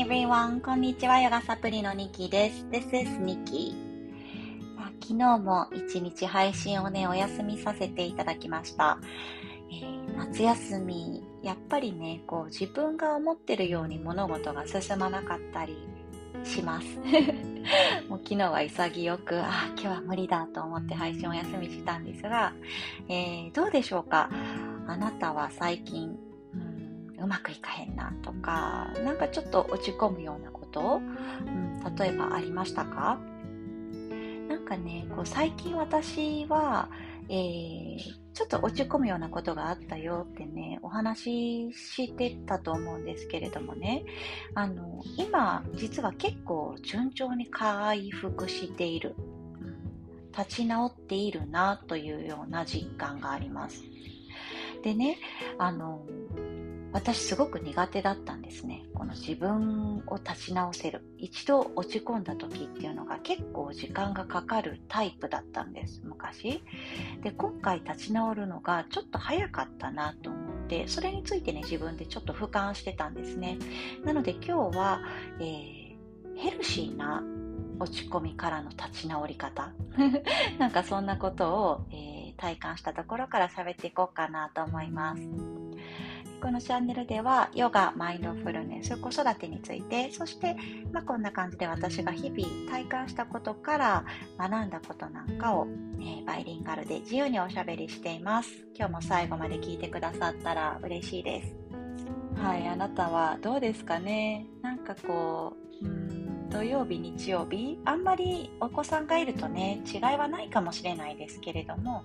everyone. こんにちは。ヨガサプリのニキです。This is ニキ昨日も一日配信をね、お休みさせていただきました。えー、夏休み、やっぱりね、こう自分が思ってるように物事が進まなかったりします。もう昨日は潔く、あ、今日は無理だと思って配信お休みしたんですが、えー、どうでしょうか？あなたは最近うまくいかへんなとか、なんかちょっと落ち込むようなこと、うん、例えばありましたか？なんかね、こう最近私は、えー、ちょっと落ち込むようなことがあったよってね、お話ししてたと思うんですけれどもね、あの、今、実は結構順調に回復している、立ち直っているなというような実感があります。でね、あの、私すごく苦手だったんですね。この自分を立ち直せる。一度落ち込んだ時っていうのが結構時間がかかるタイプだったんです、昔。で、今回立ち直るのがちょっと早かったなと思って、それについてね、自分でちょっと俯瞰してたんですね。なので今日は、えー、ヘルシーな落ち込みからの立ち直り方。なんかそんなことを、えー、体感したところから喋っていこうかなと思います。このチャンネルではヨガ、マインドフルネス、子育てについて、そして、まあ、こんな感じで私が日々体感したことから学んだことなんかを、えー、バイリンガルで自由におしゃべりしています。今日も最後まで聞いてくださったら嬉しいです。はい、あなたはどうですかね？なんかこう、うん土曜日、日曜日、あんまりお子さんがいるとね、違いはないかもしれないですけれども、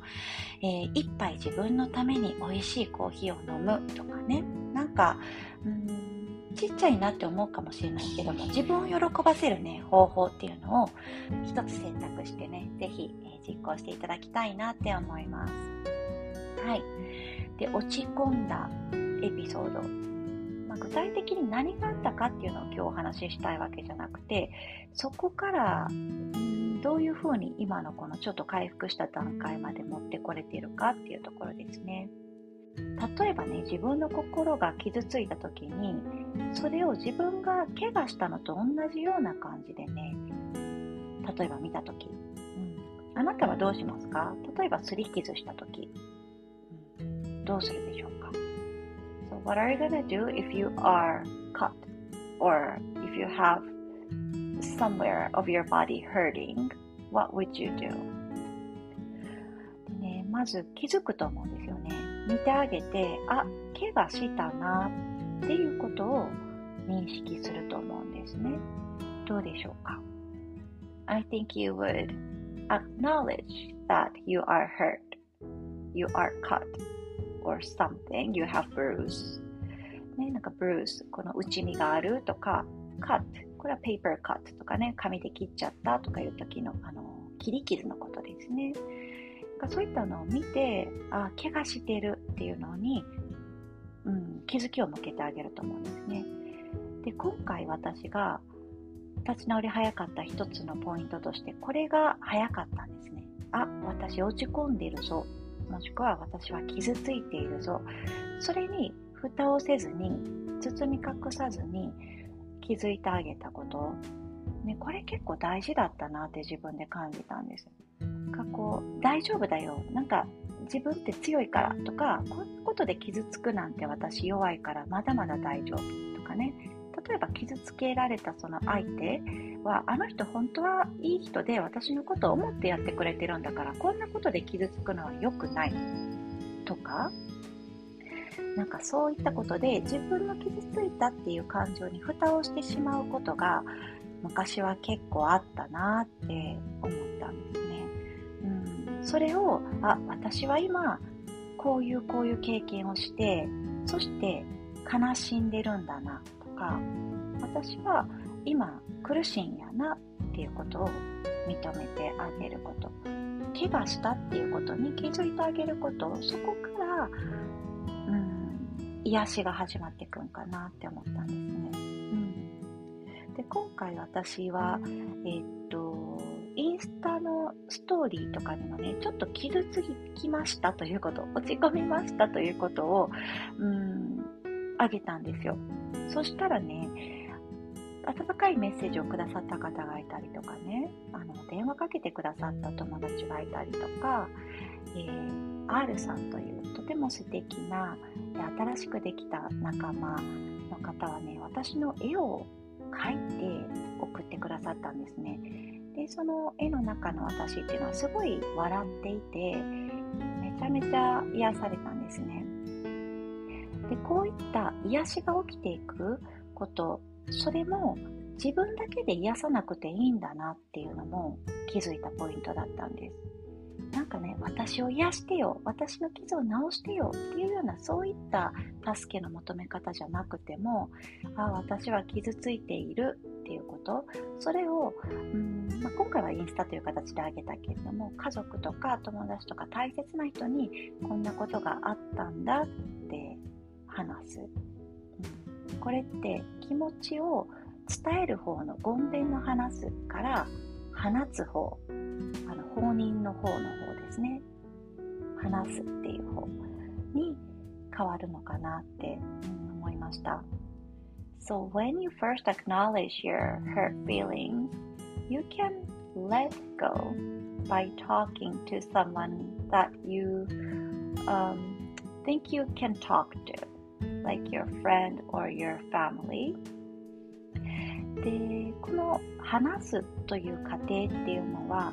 えー、一杯自分のために美味しいコーヒーを飲むとかね、なんか、うんちっちゃいなって思うかもしれないけども、自分を喜ばせるね、方法っていうのを一つ選択してね、ぜひ、えー、実行していただきたいなって思います。はい。で、落ち込んだエピソードまあ、具体的に何があったかっていうのを今日お話ししたいわけじゃなくてそこからんどういうふうに今のこのちょっと回復した段階まで持ってこれているかっていうところですね。例えばね自分の心が傷ついた時にそれを自分が怪我したのと同じような感じでね例えば見た時、うん、あなたはどうしますか？例えばすり傷した時、うん、どうするでしょうか？what are you gonna do if you are cut or if you have somewhere of your body hurting? What would you do? ね、まず気づくと思うんですよね。見てあげて、あ、怪我したなっていうことを認識すると思うんですね。どうでしょうか ?I think you would acknowledge that you are hurt, you are cut, Or something, you have bruise. ね、なんか bruise、この内身があるとか、cut、これは paper cut とかね、紙で切っちゃったとかいう時の、あの、切り傷のことですね。そういったのを見て、あ、怪我してるっていうのに、うん、気づきを向けてあげると思うんですね。で、今回私が立ち直り早かった一つのポイントとして、これが早かったんですね。あ、私落ち込んでるぞ。もしくは私は傷ついているぞ。それに蓋をせずに、包み隠さずに気づいてあげたこと、ね、これ結構大事だったなって自分で感じたんです。かこう大丈夫だよ。なんか自分って強いからとか、こんなことで傷つくなんて私弱いからまだまだ大丈夫とかね。例えば傷つけられたその相手は、あの人本当はいい人で私のことを思ってやってくれてるんだから、こんなことで傷つくのは良くない。とか、なんかそういったことで自分の傷ついたっていう感情に蓋をしてしまうことが昔は結構あったなって思ったんですね。うん、それを、あ、私は今こういうこういう経験をして、そして悲しんでるんだな。とか、私は今苦しいんやなっていうことを認めてあげること。怪我したっていうことに気づいてあげること、そこからうん癒しが始まっていくんかなって思ったんですね。うん、で今回私は、えー、っとインスタのストーリーとかにもねちょっと傷つきましたということ落ち込みましたということをうんあげたんですよ。そしたらね温かいメッセージをくださった方がいたりとかね、あの電話かけてくださった友達がいたりとか、えー、R さんというとても素敵な新しくできた仲間の方はね、私の絵を描いて送ってくださったんですね。で、その絵の中の私っていうのはすごい笑っていて、めちゃめちゃ癒されたんですね。で、こういった癒しが起きていくこと、それも自分だけで癒さなくていいんだなっていうのも気づいたポイントだったんです。なんかね、私を癒してよ、私の傷を治してよっていうようなそういった助けの求め方じゃなくても、あ私は傷ついているっていうこと、それを、うんまあ、今回はインスタという形であげたけれども、家族とか友達とか大切な人にこんなことがあったんだって話す。うん、これって気持ちを伝える方の言弁の話すから放つ方、あの放任の方の方ですね。話すっていう方に変わるのかなって、思いました。So when you first acknowledge your hurt feelings, you can let go by talking to someone that you um, think you can talk to. Like your friend or your family. でこの話すという過程っていうのは、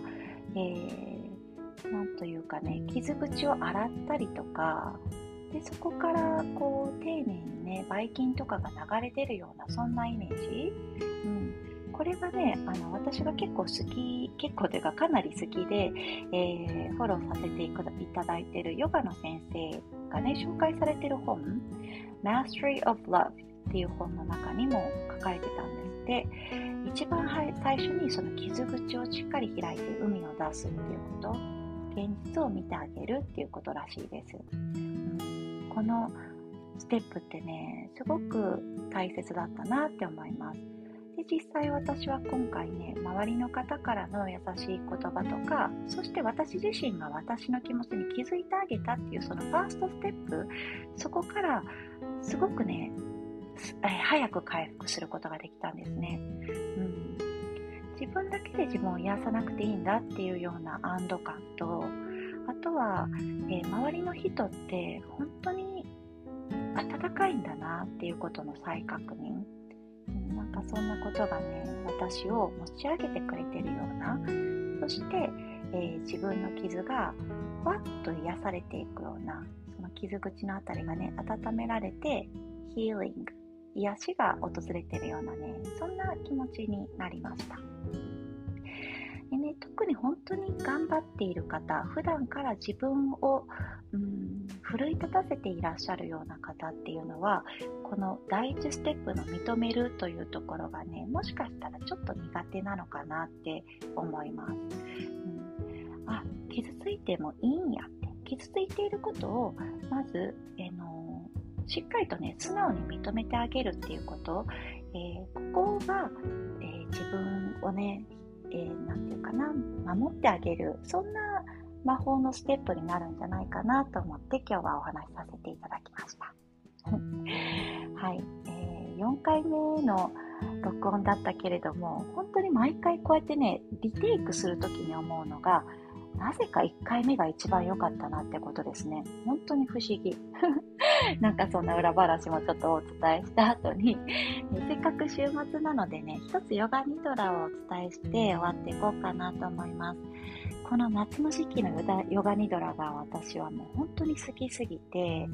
えー、なんというかね傷口を洗ったりとかでそこからこう丁寧にねばい菌とかが流れ出るようなそんなイメージ、うん、これがねあの私が結構好き結構というかかなり好きで、えー、フォローさせていただいているヨガの先生がね紹介されてる本 Mastery of Love っていう本の中にも書かれてたんですって、一番最初にその傷口をしっかり開いて海を出すっていうこと、現実を見てあげるっていうことらしいです。うん、このステップってね、すごく大切だったなって思います。で実際私は今回ね周りの方からの優しい言葉とかそして私自身が私の気持ちに気づいてあげたっていうそのファーストステップそこからすごくね、早く回復することができたんですね。うん、自分だけで自分を癒さなくていいんだっていうような安堵感と、あとは、えー、周りの人って本当に温かいんだなっていうことの再確認。かそんなことがね、私を持ち上げてくれてるような、そして、えー、自分の傷がふわっと癒されていくような、その傷口のあたりがね、温められて、ヒーリング、癒しが訪れてるようなね、そんな気持ちになりました。でね、特に本当に頑張っている方、普段から自分を、うん、奮い立たせていらっしゃるような方っていうのは、この第一ステップの認めるというところがね、もしかしたらちょっと苦手なのかなって思います。うん、あ、傷ついてもいいんやって、傷ついていることを、まず、えのしっかりとね、素直に認めてあげるっていうこと、えー、ここが、えー、自分をね、えー、ていうかな、守ってあげる、そんな魔法のステップになるんじゃないかなと思って今日はお話しさせていただきました。はい、えー、4回目の録音だったけれども、本当に毎回こうやってね、リテイクするときに思うのが、なぜか1回目が一番良かったなってことですね。本当に不思議。なんかそんな裏話もちょっとお伝えした後に、せっかく週末なのでね、一つヨガニドラをお伝えして終わっていこうかなと思います。この夏の時期のヨガニドラが私はもう本当に好きすぎて、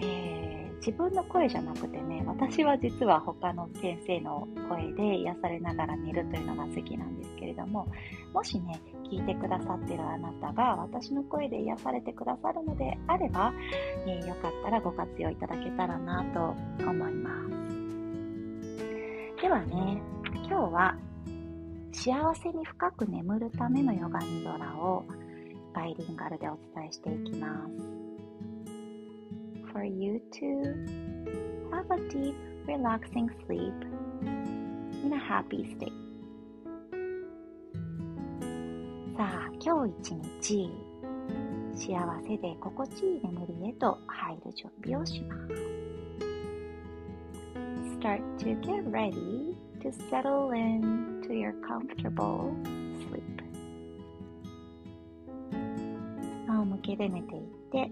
えー、自分の声じゃなくてね、私は実は他の先生の声で癒されながら寝るというのが好きなんですけれども、もしね、聞いてくださってるあなたが私の声で癒されてくださるのであれば、えー、よかったらご活用いただけたらなと思います。ではね、今日は幸せに深く眠るためのヨガニドラをバイリンガルでお伝えしていきます。For you to have a deep, relaxing sleep in a happy state. さあ、今日一日、幸せで心地いい眠りへと入る準備をします。Start to get ready to settle in to your comfortable sleep. 仰向けで寝ていって、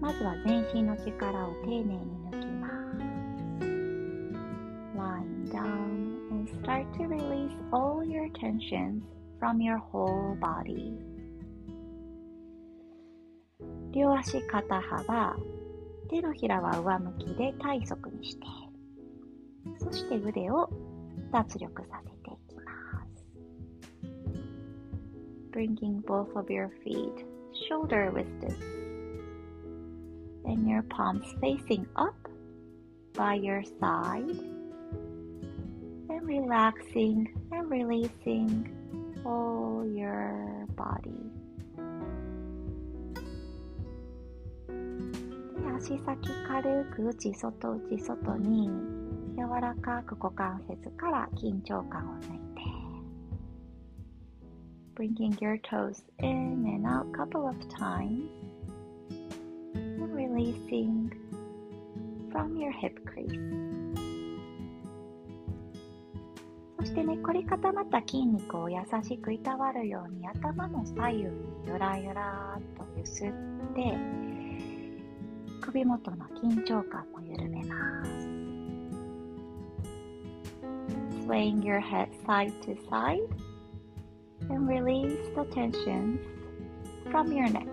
まずは全身の力を丁寧に抜きます。Lying down and start to release all your tensions from your whole body. 両足肩幅、手のひらは上向きで体側にして、そして腕を脱力させていきます。Bringing both of your feet shoulder width and your palms facing up by your side and relaxing and releasing all your body. 足先軽く内外内外に 柔らかく股関節から緊張感を抜いて bringing your toes in and out couple of times and releasing from your hip crease そしてね、凝り固まった筋肉を優しくいたわるように頭の左右にゆらゆらっとゆすって首元の緊張感も緩めます。Swaying your head side to side and release the tensions from your neck.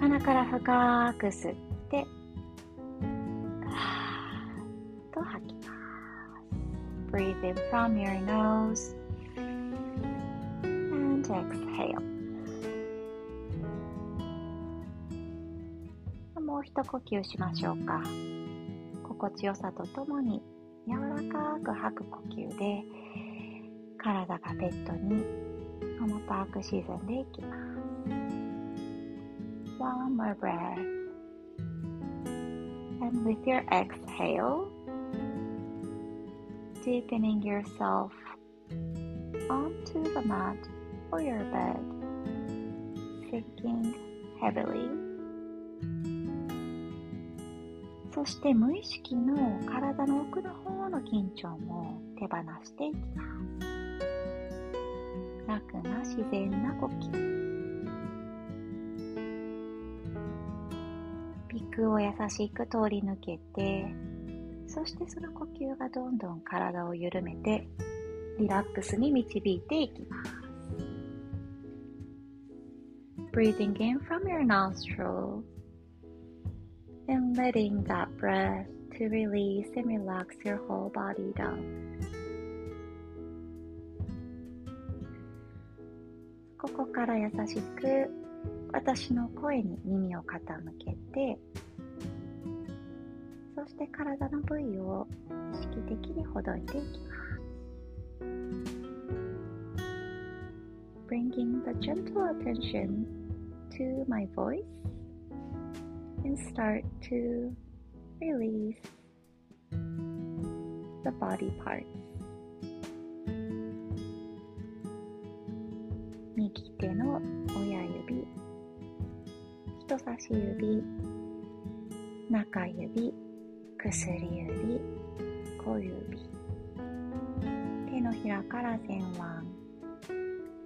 鼻から深く吸って、と吐きます。Breathe in from your nose and exhale. もう一呼吸しましょうか。 心地よさとともに柔らかく吐く呼吸で体がベッドに重たく沈んでいきます。One more breath. And with your exhale, deepening yourself onto the mat or your bed, sinking heavily そして無意識の体の奥の方の緊張も手放していきます。楽な自然な呼吸。鼻腔を優しく通り抜けて、そしてその呼吸がどんどん体を緩めて、リラックスに導いていきます。Breathing in from your nostril and letting that breath to release and relax your whole body down. ここから優しく私の声に耳を傾けてそして体の部位を意識的にほどいていきます Bringing the gentle attention to my voice and start to release the body parts. 右手の親指、人差し指、中指、薬指、小指、手のひらから前腕、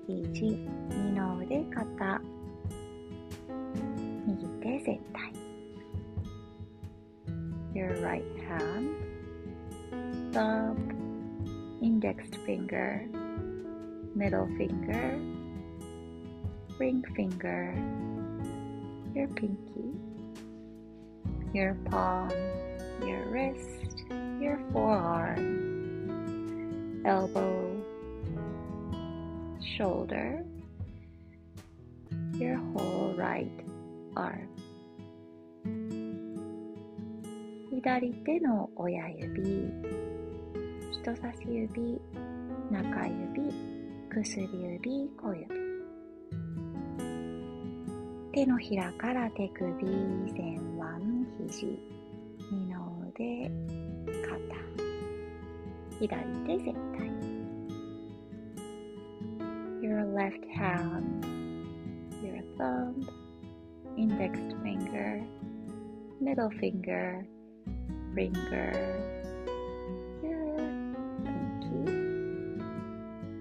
肘、二の腕、肩、右手全体。Your right hand, thumb, index finger, middle finger, ring finger, your pinky, your palm, your wrist, your forearm, elbow, shoulder, your whole right arm. 左手の親指、人差し指、中指、薬指、小指。手のひらから手首、前腕、肘、二の腕、肩。左手全体。Your left hand, your thumb, index finger, middle finger, finger, your pinky,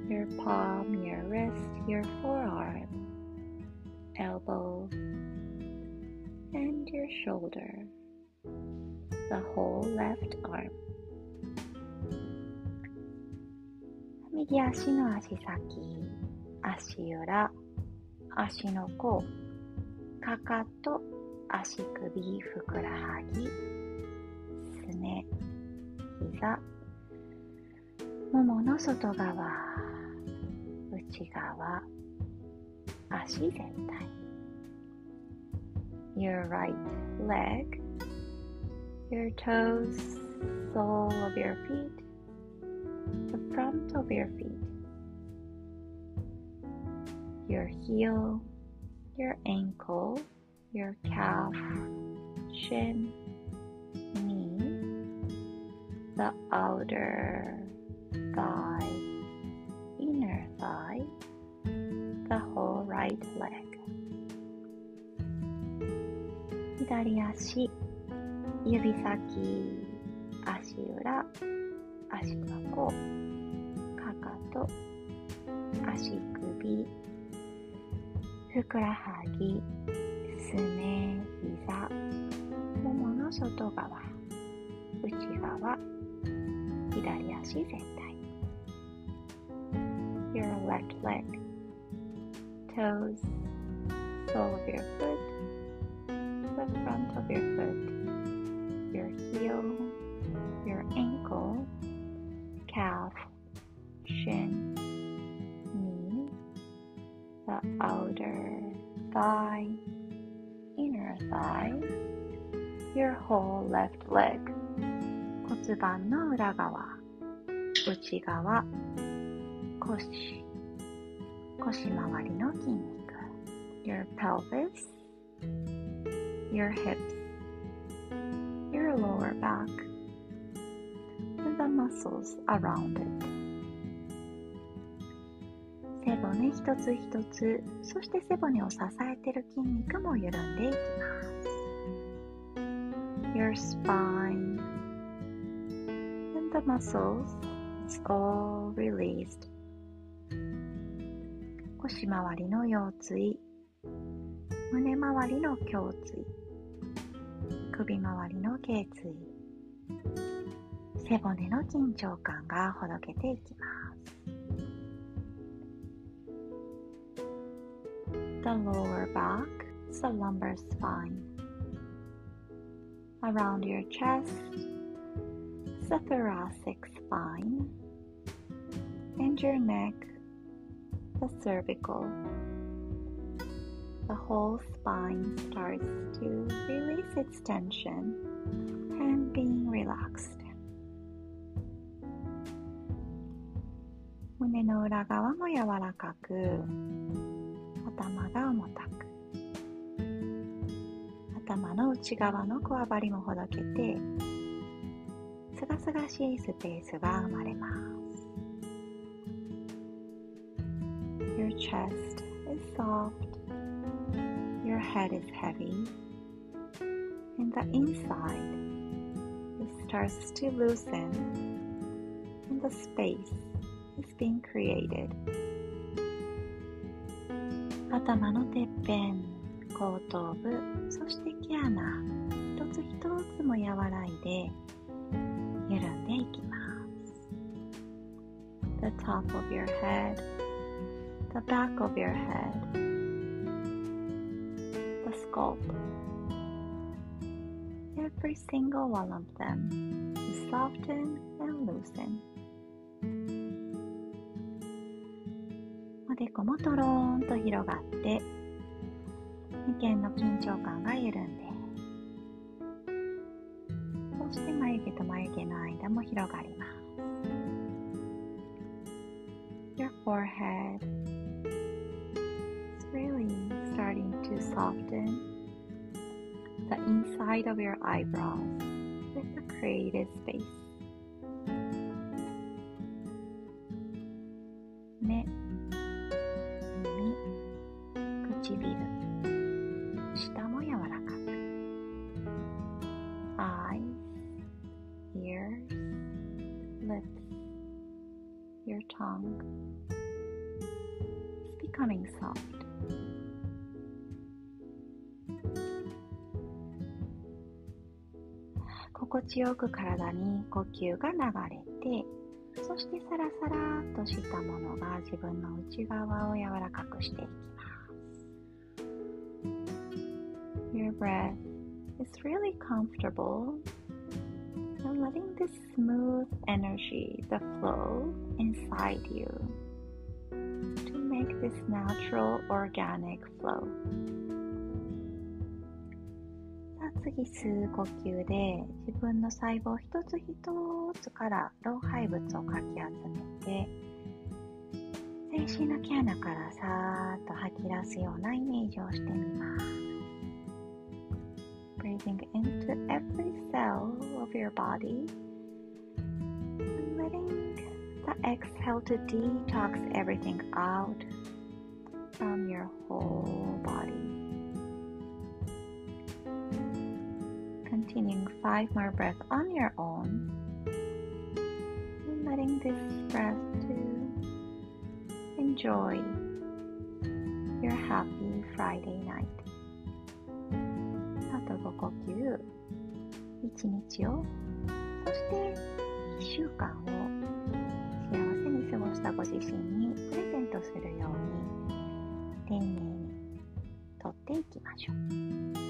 your palm, your wrist, your forearm, elbow, and your shoulder, the whole left arm. 右足の足先、足裏、足の甲、かかと、足首、ふくらはぎ、膝、ももの外側、内側、足全体。Your right leg, your toes, sole of your feet, the front of your feet, your heel, your ankle, your calf, shin, knee, the outer thigh, inner thigh, the whole right leg. 左足、指先、足裏、足の甲、かかと、足首、ふくらはぎ、すね、膝、ももの外側、内側、左足全体。Your left leg, toes, sole of your foot, the front of your foot, your heel, your ankle, calf, shin, knee, the outer thigh, inner thigh, your whole left leg. 骨盤の裏側、内側、腰、腰回りの筋肉、your pelvis, your hips, your lower back, the muscles around it. 背骨一つ一つ、そして背骨を支えている筋肉も緩んでいきます。Your spine the muscles is all released. 腰回りの腰椎、胸回りの胸椎、首回りの頸椎、背骨の緊張感がほどけていきます。The lower back is the lumbar spine. Around your chest the thoracic spine. And your neck, the cervical. The whole spine starts to release its tension and being relaxed. 胸の裏側も柔らかく頭が重たく頭の内側のこわばりもほどけてすがすがしいスペースが生まれます Your chest is soft Your head is heavy and the inside it starts to loosen and the space is being created 頭のてっぺん、後頭部、そして毛穴、一つ一つも和らいで The top of your head, the back of your head, the scalp. Every single one of them is soften and loosen. おでこもとろーんと広がって眉間の緊張感が緩んでそして眉毛と眉毛の間も広がります forehead. Is really starting to soften the inside of your eyebrows with the created space becoming soft. 心地よく体に呼吸が流れて、そしてサラサラっとしたものが自分の内側を柔らかくしていきます。Your breath is really comfortable and letting this smooth energy, the flow inside you make this natural organic flow. さあ次吸う呼吸で自分の細胞一つ一つから老廃物をかき集めて全身の毛穴からさーっと吐き出すようなイメージをしてみます Breathing into every cell of your body and letting the exhale to detox everything out from your whole body continuing five more breaths on your own. And letting this breath to enjoy your happy Friday night. あと5呼吸、1日を、そして1週間を幸せに過ごしたご自身にプレゼントするように丁寧に取っていきましょう。